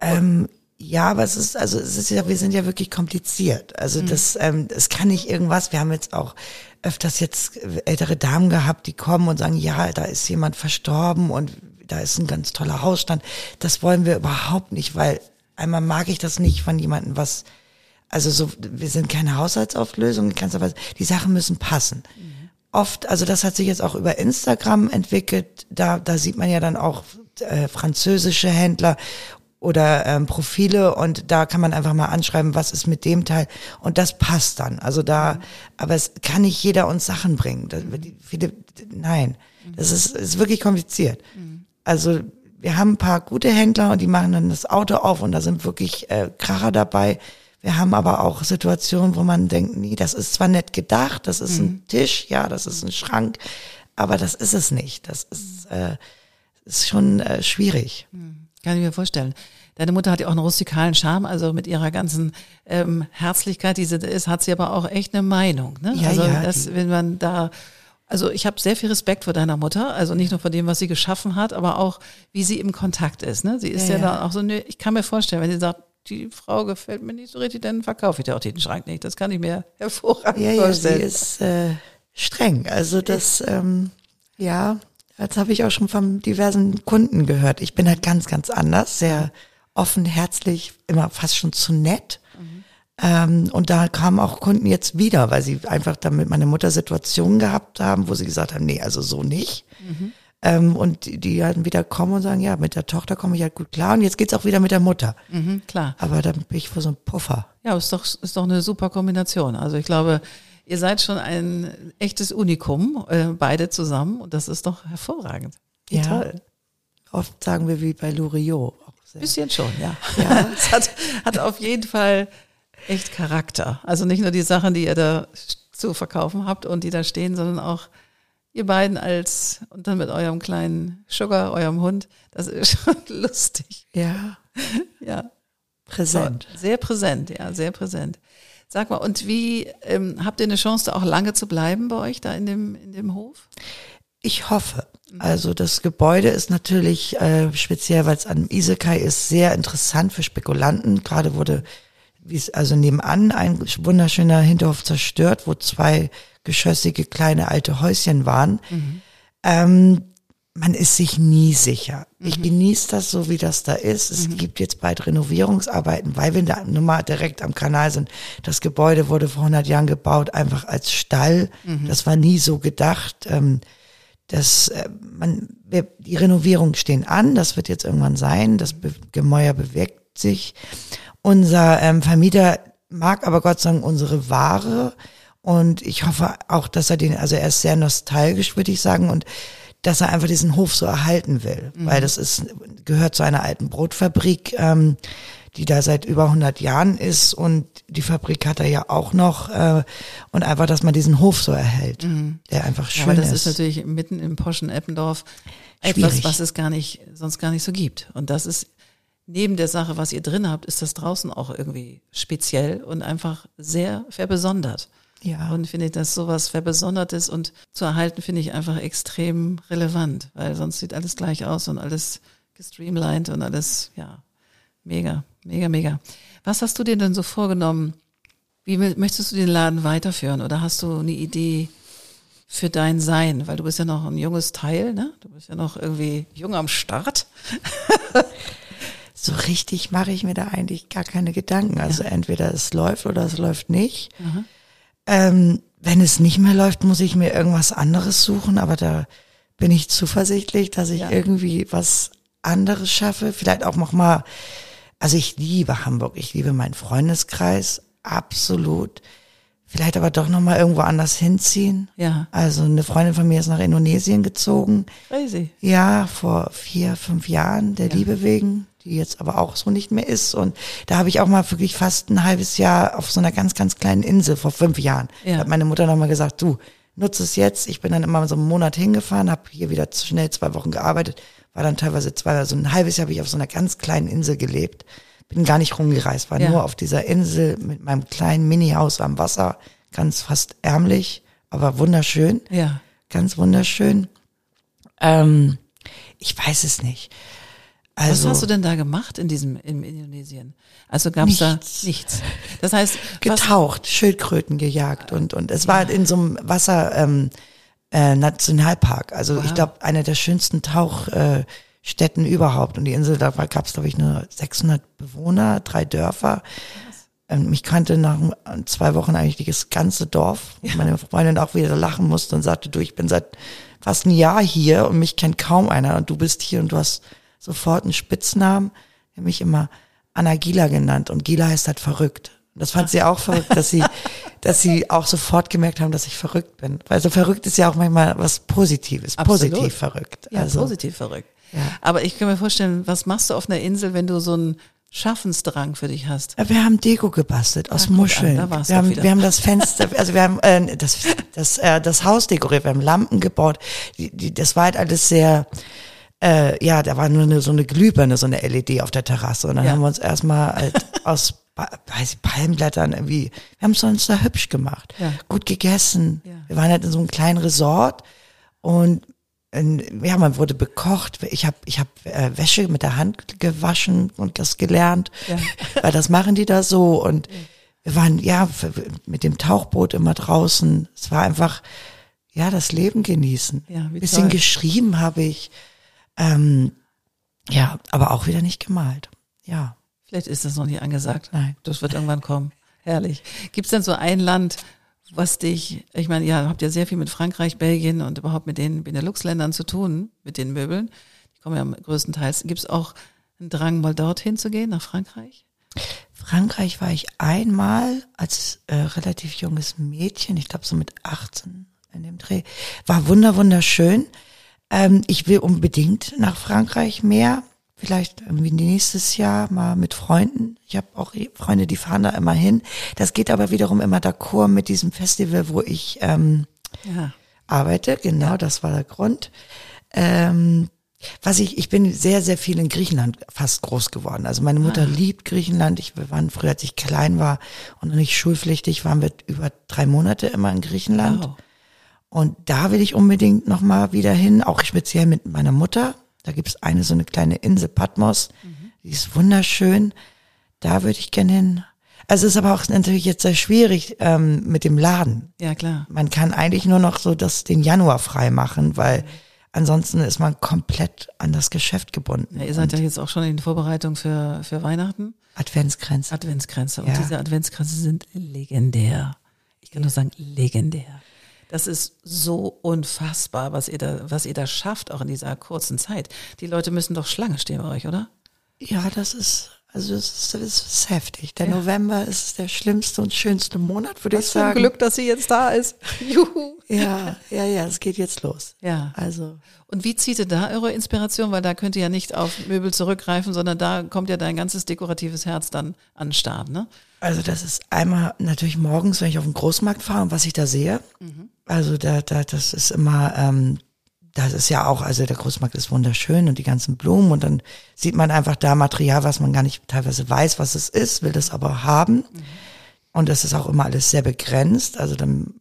Ähm, ja, aber es ist, also es ist ja, wir sind ja wirklich kompliziert. Also das, ähm, es kann nicht irgendwas. Wir haben jetzt auch öfters jetzt ältere Damen gehabt, die kommen und sagen, ja, da ist jemand verstorben und da ist ein ganz toller Hausstand. Das wollen wir überhaupt nicht, weil einmal mag ich das nicht von jemandem, was, also so, wir sind keine Haushaltsauflösung, kannst aber, die Sachen müssen passen. Oft, also das hat sich jetzt auch über Instagram entwickelt, da, da sieht man ja dann auch äh, französische Händler oder ähm, Profile und da kann man einfach mal anschreiben, was ist mit dem Teil und das passt dann. Also da, aber es kann nicht jeder uns Sachen bringen. Da, die, viele, nein, das ist, ist wirklich kompliziert. Also wir haben ein paar gute Händler und die machen dann das Auto auf und da sind wirklich äh, Kracher dabei. Wir haben aber auch Situationen, wo man denkt, nee, das ist zwar nett gedacht, das ist ein Tisch, ja, das ist ein Schrank, aber das ist es nicht. Das ist, äh, ist schon äh, schwierig. Kann ich mir vorstellen. Deine Mutter hat ja auch einen rustikalen Charme, also mit ihrer ganzen ähm, Herzlichkeit, die sie ist, hat sie aber auch echt eine Meinung. Ne? Ja, also ja, das, wenn man da, also ich habe sehr viel Respekt vor deiner Mutter, also nicht nur vor dem, was sie geschaffen hat, aber auch wie sie im Kontakt ist. Ne? Sie ist ja, Ja, ja. da auch so, ne, ich kann mir vorstellen, wenn sie sagt, die Frau gefällt mir nicht so richtig, dann verkaufe ich dir auch den Schrank nicht. Das kann ich mir hervorragend Ja, ja, sie vorstellen. ist äh, streng. Also das, ähm, ja, das habe ich auch schon von diversen Kunden gehört. Ich bin halt ganz, ganz anders, sehr offen, herzlich, immer fast schon zu nett. Ähm, und da kamen auch Kunden jetzt wieder, weil sie einfach damit meine Mutter Situationen gehabt haben, wo sie gesagt haben, nee, also so nicht. Ähm, und die, die halt wieder kommen und sagen, ja, mit der Tochter komme ich halt gut klar und jetzt geht's auch wieder mit der Mutter. mhm, klar. Aber dann bin ich vor so einem Puffer. Ja, ist doch, ist doch eine super Kombination. Also ich glaube, ihr seid schon ein echtes Unikum, äh, beide zusammen, und das ist doch hervorragend. Wie Ja. toll. Oft sagen wir wie bei Loriot. Sehr. Bisschen schon, ja. Ja. es hat, hat auf jeden Fall echt Charakter. Also nicht nur die Sachen, die ihr da zu verkaufen habt und die da stehen, sondern auch ihr beiden als, und dann mit eurem kleinen Sugar, eurem Hund. Das ist schon lustig. Ja, Ja. präsent. Sehr präsent, ja, sehr präsent. Sag mal, und wie ähm, habt ihr eine Chance, da auch lange zu bleiben bei euch da in dem, in dem Hof? Ich hoffe. Also das Gebäude ist natürlich äh, speziell, weil es an Isekai ist, sehr interessant für Spekulanten. Gerade wurde, wie es also nebenan ein wunderschöner Hinterhof zerstört, wo zwei geschossige kleine alte Häuschen waren. Ähm, man ist sich nie sicher. Ich genieße das so, wie das da ist. Es gibt jetzt bald Renovierungsarbeiten, weil wir da nun mal direkt am Kanal sind. Das Gebäude wurde vor 100 Jahren gebaut, einfach als Stall. Das war nie so gedacht. Ähm, das, äh, man, wir, die Renovierungen stehen an. Das wird jetzt irgendwann sein. Das Be Gemäuer bewegt sich. Unser ähm, Vermieter mag aber Gott sei Dank unsere Ware. Und ich hoffe auch, dass er den, also er ist sehr nostalgisch, würde ich sagen, und dass er einfach diesen Hof so erhalten will, weil das ist, gehört zu einer alten Brotfabrik, ähm, die da seit über 100 Jahren ist und die Fabrik hat er ja auch noch äh, und einfach, dass man diesen Hof so erhält, der einfach Ja, schön aber das ist. ist natürlich mitten im Poschen Eppendorf etwas, Schwierig. was es gar nicht, sonst gar nicht so gibt. Und das ist neben der Sache, was ihr drin habt, ist das draußen auch irgendwie speziell und einfach sehr verbesondert. ja, Und finde ich, dass sowas Verbesondertes und zu erhalten, finde ich einfach extrem relevant, weil sonst sieht alles gleich aus und alles gestreamlined und alles, ja, mega, mega, mega. Was hast du dir denn so vorgenommen? Wie mö- möchtest du den Laden weiterführen oder hast du eine Idee für dein Sein? Weil du bist ja noch ein junges Teil, ne? Du bist ja noch irgendwie jung am Start. so richtig mache ich mir da eigentlich gar keine Gedanken. Also entweder es läuft oder es läuft nicht. Ähm, wenn es nicht mehr läuft, muss ich mir irgendwas anderes suchen, aber da bin ich zuversichtlich, dass ich Ja. irgendwie was anderes schaffe. Vielleicht auch noch mal, also ich liebe Hamburg, ich liebe meinen Freundeskreis, absolut. Vielleicht aber doch noch mal irgendwo anders hinziehen. Ja. Also eine Freundin von mir ist nach Indonesien gezogen. Crazy. Ja, vor vier, fünf Jahren, der Liebe wegen, die jetzt aber auch so nicht mehr ist. Und da habe ich auch mal wirklich fast ein halbes Jahr auf so einer ganz, ganz kleinen Insel vor fünf Jahren. Ja. Da hat meine Mutter noch mal gesagt, du, nutze es jetzt. Ich bin dann immer so einen Monat hingefahren, habe hier wieder schnell zwei Wochen gearbeitet, war dann teilweise zwei, also ein halbes Jahr habe ich auf so einer ganz kleinen Insel gelebt. Bin gar nicht rumgereist, war Ja. nur auf dieser Insel mit meinem kleinen Mini-Haus am Wasser, ganz fast ärmlich, aber wunderschön Ja. ganz wunderschön. Ähm, ich weiß es nicht. Also Was hast du denn da gemacht in diesem, in Indonesien? Also gab es da Nichts. Das heißt, getaucht, Schildkröten gejagt und und es war in so einem Wasser ähm, äh, Nationalpark. Also ich Wow. glaube eine der schönsten Tauchstätten äh, Städten überhaupt und die Insel da gab es glaube ich nur 600 Bewohner, drei Dörfer. Ähm, mich kannte nach zwei Wochen eigentlich das ganze Dorf. Und Meine Freundin auch wieder lachen musste und sagte, du, ich bin seit fast ein Jahr hier und mich kennt kaum einer und du bist hier und du hast sofort einen Spitznamen, der mich immer Anna Gila genannt und Gila heißt halt verrückt. Das fand sie auch verrückt, dass sie, dass sie auch sofort gemerkt haben, dass ich verrückt bin. Weil so verrückt ist ja auch manchmal was Positives, Absolut. positiv verrückt. ja, also, positiv verrückt. Ja. Aber ich kann mir vorstellen, was machst du auf einer Insel, wenn du so einen Schaffensdrang für dich hast. Ja, Wir haben Deko gebastelt aus guck Muscheln. an, wir, haben, wieder. wir haben das Fenster, also wir haben äh, das, das, äh, das Haus dekoriert, wir haben Lampen gebaut. Die, die, das war halt alles sehr, äh, ja, da war nur eine, so eine Glühbirne, so eine LED auf der Terrasse. Und dann Ja. haben wir uns erstmal halt aus weiß ich, Palmblättern irgendwie, wir haben es uns da hübsch gemacht. Ja. Gut gegessen. Ja. Wir waren halt in so einem kleinen Resort und äh, ja, man wurde bekocht. Ich habe ich hab, äh, Wäsche mit der Hand gewaschen und das gelernt, Ja. weil das machen die da so. Und wir waren ja mit dem Tauchboot immer draußen. Es war einfach, ja, das Leben genießen. Ja, wie Bisschen toll. geschrieben habe ich. Ähm, ja, aber auch wieder nicht gemalt. Ja, Vielleicht ist das noch nicht angesagt. Nein. Das wird irgendwann kommen. Herrlich. Gibt es denn so ein Land, was dich, ich meine, ihr habt ja sehr viel mit Frankreich, Belgien und überhaupt mit den Benelux-Ländern zu tun, mit den Möbeln. Die kommen ja größtenteils. Gibt es auch einen Drang, mal dorthin zu gehen, nach Frankreich? Frankreich war ich einmal als äh, relativ junges Mädchen, ich glaube so mit 18 in dem Dreh. War wunder wunderschön. Ähm, ich will unbedingt nach Frankreich mehr. Vielleicht irgendwie nächstes Jahr mal mit Freunden. Ich habe auch Freunde, die fahren da immer hin. Das geht aber wiederum immer d'accord mit diesem Festival, wo ich ähm, Ja. arbeite. Genau, das war der Grund. Ähm, was ich, ich bin sehr, sehr viel in Griechenland fast groß geworden. Also meine Mutter liebt Griechenland. Ich, wir waren früher, als ich klein war und noch nicht schulpflichtig, waren wir über drei Monate immer in Griechenland. Wow. Und da will ich unbedingt noch mal wieder hin, auch speziell mit meiner Mutter. Da gibt's eine so eine kleine Insel Patmos, die ist wunderschön. Da würde ich gerne hin. Also es ist aber auch natürlich jetzt sehr schwierig ähm, mit dem Laden. Ja, klar. Man kann eigentlich nur noch so das den Januar frei machen, weil ansonsten ist man komplett an das Geschäft gebunden. Ja, ihr seid ja jetzt auch schon in Vorbereitung für, für Weihnachten. Adventsgrenze. Adventskränze. Und Ja. diese Adventskränze sind legendär. Ich kann nur sagen, legendär. Das ist so unfassbar, was ihr da, was ihr da schafft, auch in dieser kurzen Zeit. Die Leute müssen doch Schlange stehen bei euch, oder? Ja, das ist also das ist, das ist heftig. Der Ja. November ist der schlimmste und schönste Monat, würde ich für ein sagen. Glück, dass sie jetzt da ist. Juhu. Ja, ja, ja, es geht jetzt los. Ja. Also Und wie zieht ihr da eure Inspiration? Weil da könnt ihr ja nicht auf Möbel zurückgreifen, sondern da kommt ja dein ganzes dekoratives Herz dann an den Start, ne? Also das ist einmal natürlich morgens, wenn ich auf den Großmarkt fahre und was ich da sehe. Also da, da, das ist immer, ähm, das ist ja auch, also der Großmarkt ist wunderschön und die ganzen Blumen und dann sieht man einfach da Material, was man gar nicht teilweise weiß, was es ist, will das aber haben. Und das ist auch immer alles sehr begrenzt. Also dann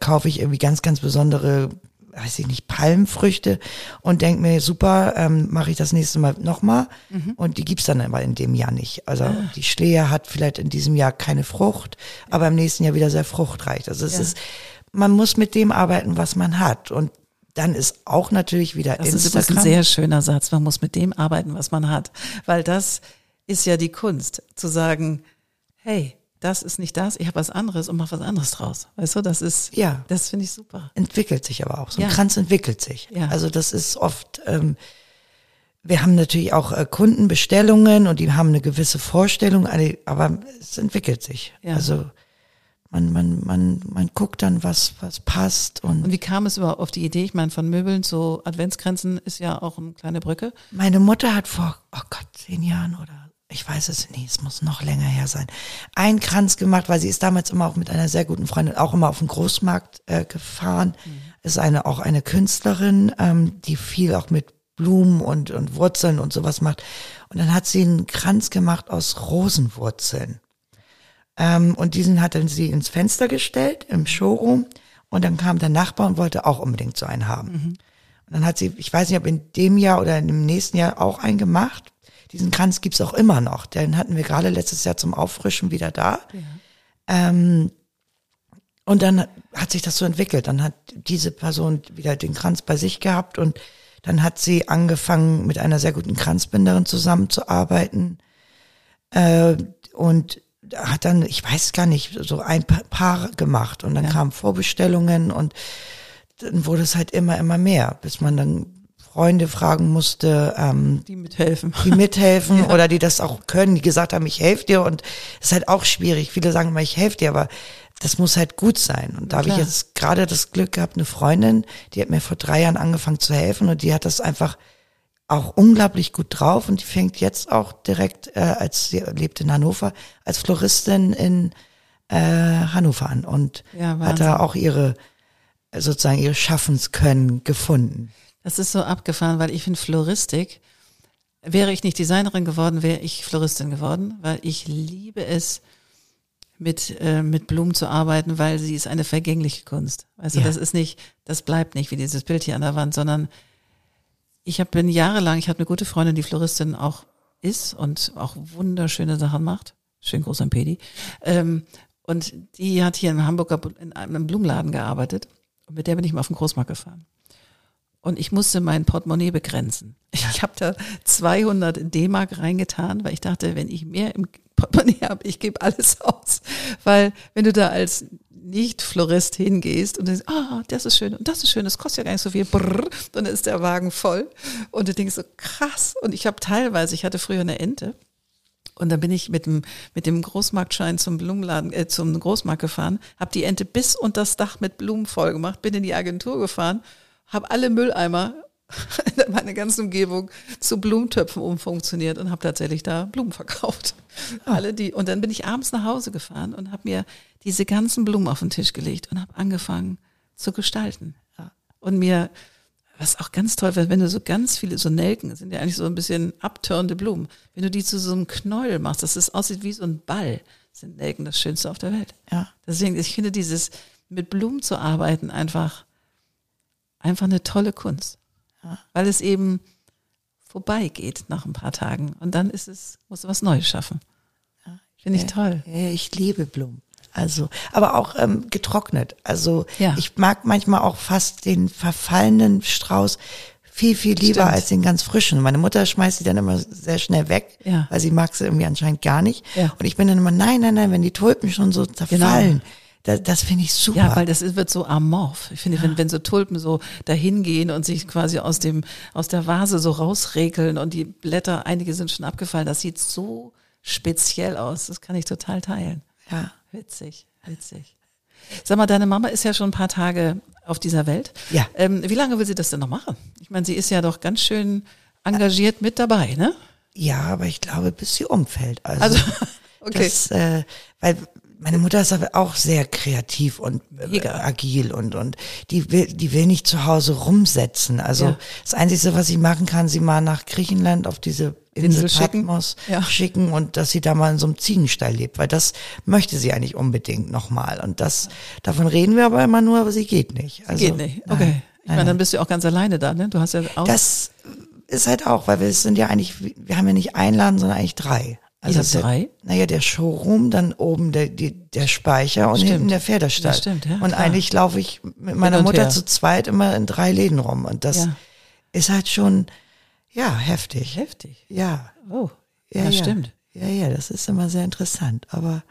kaufe ich irgendwie ganz, ganz besondere, weiß ich nicht, Palmfrüchte und denke mir, super, ähm, mache ich das nächste Mal nochmal. Und die gibt's dann aber in dem Jahr nicht. Also die Schlehe hat vielleicht in diesem Jahr keine Frucht, aber im nächsten Jahr wieder sehr fruchtreich. Also es Ja. ist, man muss mit dem arbeiten, was man hat. Und dann ist auch natürlich wieder Das ist übrigens Instagram. ein sehr schöner Satz. Man muss mit dem arbeiten, was man hat. Weil das ist ja die Kunst, zu sagen, hey, das ist nicht das, ich habe was anderes und mach was anderes draus. Weißt du, das ist, Ja. das finde ich super. entwickelt sich aber auch. So ein Ja. Kranz entwickelt sich. Ja. Also das ist oft, ähm, wir haben natürlich auch äh, Kundenbestellungen und die haben eine gewisse Vorstellung, aber es entwickelt sich. Ja. Also man, man, man, man guckt dann, was, was passt und, Und wie kam es überhaupt auf die Idee? Ich meine, von Möbeln zu Adventsgrenzen ist ja auch eine kleine Brücke. Meine Mutter hat vor, oh Gott, zehn Jahren oder ich weiß es nicht, es muss noch länger her sein, einen Kranz gemacht, weil sie ist damals immer auch mit einer sehr guten Freundin auch immer auf den Großmarkt äh, gefahren. Ist eine auch eine Künstlerin, ähm, die viel auch mit Blumen und, und Wurzeln und sowas macht. Und dann hat sie einen Kranz gemacht aus Rosenwurzeln. Ähm, und diesen hat dann sie ins Fenster gestellt im Showroom. Und dann kam der Nachbar und wollte auch unbedingt so einen haben. Und dann hat sie, ich weiß nicht, ob in dem Jahr oder dem nächsten Jahr auch einen gemacht. Diesen Kranz gibt's auch immer noch. Den hatten wir gerade letztes Jahr zum Auffrischen wieder da. Ähm, und dann hat sich das so entwickelt. Dann hat diese Person wieder den Kranz bei sich gehabt und dann hat sie angefangen, mit einer sehr guten Kranzbinderin zusammenzuarbeiten. Äh, und hat dann, ich weiß gar nicht, so ein Pa- Paar gemacht. Und dann Ja. kamen Vorbestellungen und dann wurde es halt immer, immer mehr, bis man dann Freunde fragen musste, ähm, Die mithelfen. die mithelfen oder die das auch können, die gesagt haben, ich helfe dir und es ist halt auch schwierig. Viele sagen immer, ich helfe dir, aber das muss halt gut sein. Und da habe ich jetzt gerade das Glück gehabt, eine Freundin, die hat mir vor drei Jahren angefangen zu helfen und die hat das einfach auch unglaublich gut drauf und die fängt jetzt auch direkt, äh, als sie lebt in Hannover, als Floristin in äh, Hannover an und Ja, hat da auch ihre sozusagen ihre Schaffenskönnen gefunden. Das ist so abgefahren, weil ich finde Floristik, wäre ich nicht Designerin geworden, wäre ich Floristin geworden, weil ich liebe es, mit, äh, mit Blumen zu arbeiten, weil sie ist eine vergängliche Kunst. Also Ja. das ist nicht, das bleibt nicht wie dieses Bild hier an der Wand, sondern ich habe bin jahrelang, ich hatte eine gute Freundin, die Floristin auch ist und auch wunderschöne Sachen macht. Schön groß am Pedi. Ähm, und die hat hier in Hamburger in einem Blumenladen gearbeitet. Und mit der bin ich mal auf den Großmarkt gefahren. Und ich musste mein Portemonnaie begrenzen. Ich habe da 200 D-Mark reingetan, weil ich dachte, wenn ich mehr im Portemonnaie habe, ich gebe alles aus. Weil wenn du da als Nicht-Florist hingehst und denkst, ah, das ist schön und das ist schön, das kostet ja gar nicht so viel, brrr, dann ist der Wagen voll. Und du denkst so, krass. Und ich habe teilweise, ich hatte früher eine Ente, und dann bin ich mit dem, mit dem Großmarktschein zum Blumenladen, äh, zum Großmarkt gefahren, habe die Ente bis unter das Dach mit Blumen voll gemacht, bin in die Agentur gefahren, habe alle Mülleimer in meiner ganzen Umgebung zu Blumentöpfen umfunktioniert und habe tatsächlich da Blumen verkauft. Alle die und dann bin ich abends nach Hause gefahren und habe mir diese ganzen Blumen auf den Tisch gelegt und habe angefangen zu gestalten. Und mir was auch ganz toll wäre, wenn du so ganz viele, so Nelken sind ja eigentlich so ein bisschen abtörnde Blumen. Wenn du die zu so einem Knäuel machst, dass es aussieht wie so ein Ball, sind Nelken das Schönste auf der Welt. Ja. Deswegen, ich finde dieses mit Blumen zu arbeiten einfach, einfach eine tolle Kunst. Weil es eben vorbeigeht nach ein paar Tagen. Und dann ist es, musst du was Neues schaffen. Finde ich toll. Ja, ich liebe Blumen. Also, aber auch ähm, getrocknet. Also Ja. ich mag manchmal auch fast den verfallenen Strauß viel, viel lieber Stimmt. als den ganz frischen. Meine Mutter schmeißt die dann immer sehr schnell weg, Ja. weil sie mag sie irgendwie anscheinend gar nicht. Ja. Und ich bin dann immer, nein, nein, nein, wenn die Tulpen schon so zerfallen, das, das finde ich super. Ja, weil das ist, wird so amorph. Ich finde, wenn, wenn so Tulpen so dahin gehen und sich quasi aus dem, aus der Vase so rausregeln und die Blätter, einige sind schon abgefallen, das sieht so speziell aus. Das kann ich total teilen. ja. Witzig, witzig. Sag mal, deine Mama ist ja schon ein paar Tage auf dieser Welt. Ja. Ähm, wie lange will sie das denn noch machen? Ich meine, sie ist ja doch ganz schön engagiert mit dabei, ne? Ja, aber ich glaube, bis sie umfällt. Also, Also, okay. Das, äh, weil meine Mutter ist aber auch sehr kreativ und äh, Mega. agil und und die will die will nicht zu Hause rumsetzen. Also Ja. das Einzige, was sie machen kann, sie mal nach Griechenland auf diese Insel, Insel schicken. Patmos Ja. schicken und dass sie da mal in so einem Ziegenstall lebt, weil das möchte sie eigentlich unbedingt nochmal. Und das davon reden wir aber immer nur, aber sie geht nicht. Also, Geht nicht. nein, Okay. ich nein, meine, dann bist du auch ganz alleine da, ne? Du hast ja auch. Das ist halt auch, weil wir sind ja eigentlich, wir haben ja nicht einen Laden, sondern eigentlich drei. Also Ihr habt drei? Naja, der Showroom, dann oben der, die, der Speicher und Stimmt. hinten der Pferdestall. Das stimmt, ja, Und klar. eigentlich laufe ich mit meiner Mutter her. zu zweit immer in drei Läden rum. Und das Ja. ist halt schon, ja, heftig. heftig. Ja. Oh, Ja, ja, stimmt. Ja, ja, das ist immer sehr interessant. Aber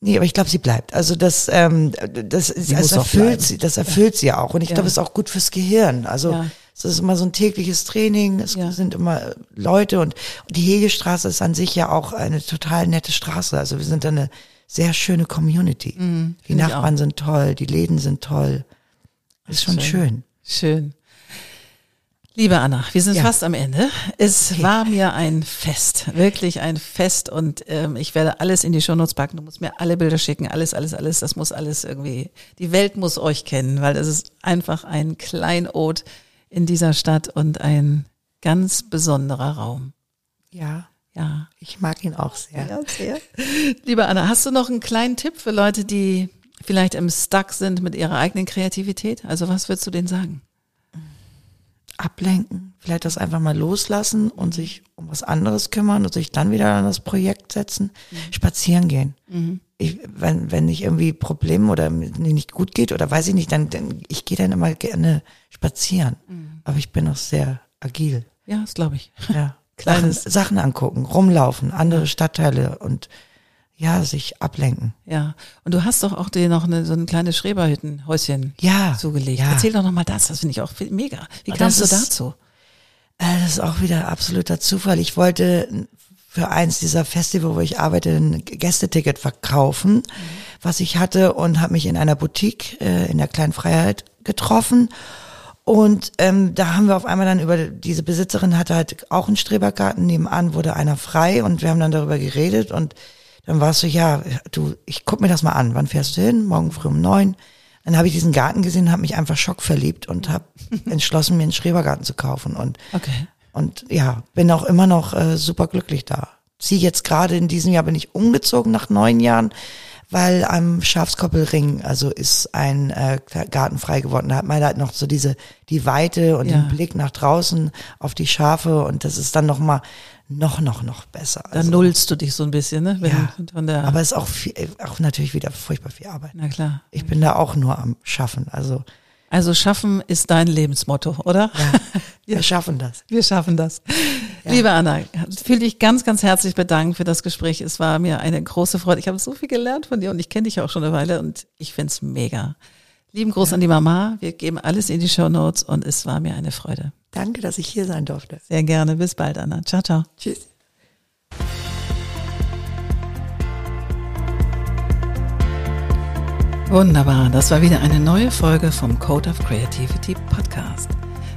nee, aber ich glaube, sie bleibt. Also das, ähm, das, das erfüllt sie, das erfüllt sie auch. Und ich glaube, es ist auch gut fürs Gehirn. Also Ja. Es ist immer so ein tägliches Training. Es Ja. sind immer Leute und, die Hegestraße ist an sich ja auch eine total nette Straße. Also wir sind da eine sehr schöne Community. die Mhm, ich Nachbarn sind toll, die Läden sind toll. Ist schon schön. Schön. Liebe Anna, wir sind Ja. fast am Ende. Es war mir ein Fest, wirklich ein Fest und ähm, ich werde alles in die Shownotes packen. Du musst mir alle Bilder schicken, alles, alles, alles. Das muss alles irgendwie, die Welt muss euch kennen, weil das ist einfach ein Kleinod in dieser Stadt und ein ganz besonderer Raum. Ja, Ja. ich mag ihn auch sehr. Ja, sehr. Liebe Anna, hast du noch einen kleinen Tipp für Leute, die vielleicht im Stuck sind mit ihrer eigenen Kreativität? Also was würdest du denen sagen? ablenken, vielleicht das einfach mal loslassen und sich um was anderes kümmern und sich dann wieder an das Projekt setzen, spazieren gehen. Ich, wenn, wenn ich irgendwie Probleme oder mir nicht gut geht oder weiß ich nicht, dann, dann ich gehe dann immer gerne spazieren. Aber ich bin auch sehr agil. Ja, das glaube ich. Ja. Kleines- Sachen, Sachen angucken, rumlaufen, andere Stadtteile und ja, sich ablenken. Ja. Und du hast doch auch dir noch eine, so ein kleines Schreberhüttenhäuschen Ja, zugelegt. ja. Erzähl doch nochmal das, das finde ich auch mega. Wie kamst du dazu? Äh, Das ist auch wieder absoluter Zufall. Ich wollte für eins dieser Festival, wo ich arbeite, ein Gästeticket verkaufen, was ich hatte und habe mich in einer Boutique äh, in der Kleinen Freiheit getroffen. Und ähm, da haben wir auf einmal dann über diese Besitzerin hatte halt auch einen Strebergarten nebenan, wurde einer frei und wir haben dann darüber geredet und dann war es so, ja, du, ich guck mir das mal an. Wann fährst du hin? Morgen früh um neun. Dann habe ich diesen Garten gesehen, habe mich einfach schockverliebt und habe entschlossen, mir einen Schrebergarten zu kaufen. Und, Okay. Und ja, bin auch immer noch äh, super glücklich da. Sie jetzt gerade in diesem Jahr bin ich umgezogen nach neun Jahren, weil am Schafskoppelring, also ist ein äh, Garten frei geworden. Da hat man halt noch so diese, die Weite und Ja. den Blick nach draußen auf die Schafe und das ist dann noch mal noch, noch, noch besser. Da Also, nullst du dich so ein bisschen, ne? Wenn, ja, von der, aber es ist auch, viel, auch natürlich wieder furchtbar viel Arbeit. na klar. Ich bin da auch nur am Schaffen. Also Also schaffen ist dein Lebensmotto, oder? wir schaffen das. Wir schaffen das. Liebe Anna, fühle dich ganz, ganz herzlich bedankt für das Gespräch. Es war mir eine große Freude. Ich habe so viel gelernt von dir und ich kenne dich ja auch schon eine Weile und ich find's mega. Lieben Gruß an die Mama. Wir geben alles in die Show Notes und es war mir eine Freude. Danke, dass ich hier sein durfte. Sehr gerne. Bis bald, Anna. Ciao, ciao. Tschüss. Wunderbar, das war wieder eine neue Folge vom Code of Creativity Podcast.